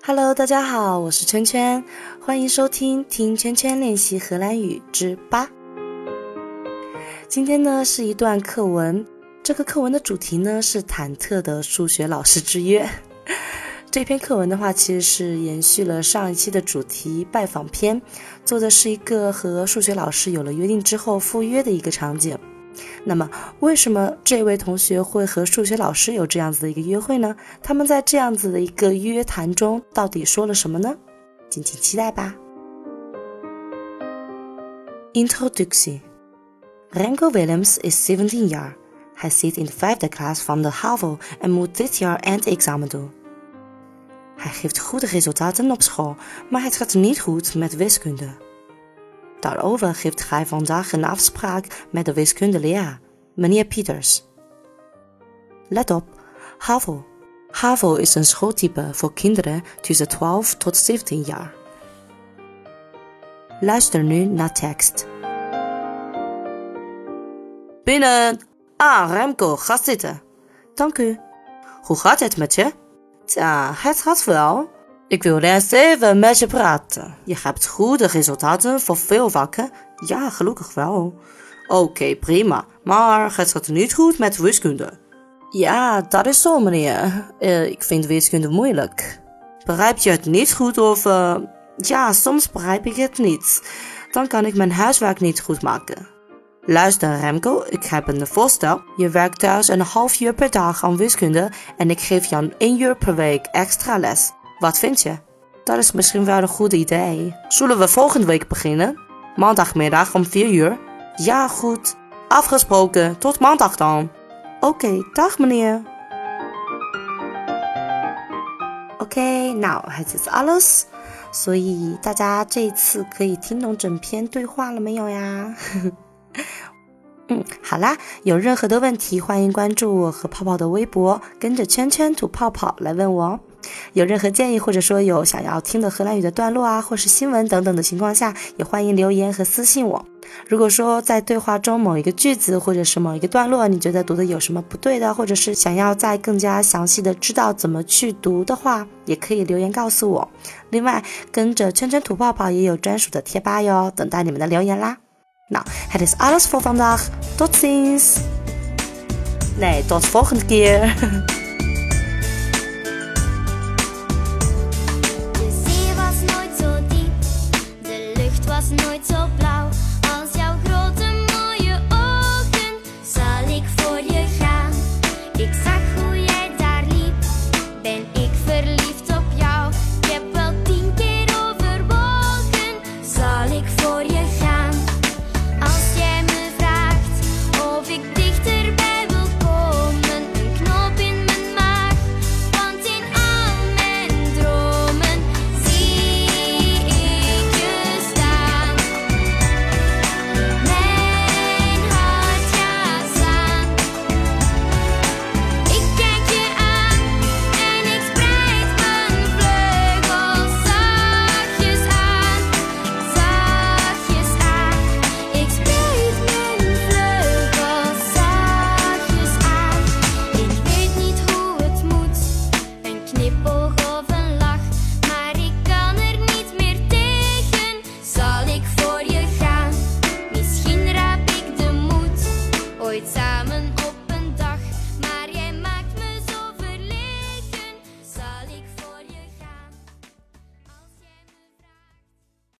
Hello，大家好，我是圈圈，欢迎收听听圈圈练习荷兰语之八。今天呢是一段课文，这个课文的主题呢是忐忑的数学老师之约。这篇课文的话，其实是延续了上一期的主题拜访篇，做的是一个和数学老师有了约定之后赴约的一个场景。那么，为什么这位同学会和数学老师有这样子的一个约会呢？他们在这样子的一个约谈中，到底说了什么呢？敬请期待吧。Introductie Remco Willems is 17 jaar. Hij zit in de vijfde klas van de HAVO en moet dit jaar eindexamen doen. Hij geeft goede resultaten op school, maar het gaat niet goed met wiskunde. Daarover heeft hij vandaag een afspraak met de wiskundeleraar, meneer Pieters. Let op, HAVO. HAVO is een schooltype voor kinderen tussen 12 tot 17 jaar. Luister nu naar tekst. Binnen. Ah, Remco, ga zitten. Dank u. Hoe gaat het met je? Ja, het gaat wel. Ik wil eerst even met je praten. Je hebt goede resultaten voor veel vakken. Ja, gelukkig wel. Oké, prima. Maar het gaat niet goed met wiskunde. Ja, dat is zo, meneer. Uh, ik vind wiskunde moeilijk. Begrijp je het niet goed of... Uh, ja, soms begrijp ik het niet. Dan kan ik mijn huiswerk niet goed maken. Luister Remco, ik heb een voorstel. Je werkt thuis een half uur per dag aan wiskunde en ik geef je een uur per week extra les. Wat vind je? Dat is misschien wel een goed idee. Zullen we volgende week beginnen? Maandagmiddag om 4 uur? Ja, goed. Afgesproken. Tot maandag dan. Oké, okay, dag meneer. OK，那这是 alles。所以大家这次可以听懂整篇对话了没有呀？嗯，好啦，有任何的问题，欢迎关注我和泡泡的微博，跟着圈圈吐泡泡来问我。 有任何建议，或者说有想要听的荷兰语的段落啊，或是新闻等等的情况下，也欢迎留言和私信我。如果说在对话中某一个句子或者是某一个段落，你觉得读的有什么不对的，或者是想要再更加详细的知道怎么去读的话，也可以留言告诉我。另外，跟着圈圈吐泡泡也有专属的贴吧哟，等待你们的留言啦。Nou, het is alles voor vandaag. Tot ziens. Nee, tot volgende keer.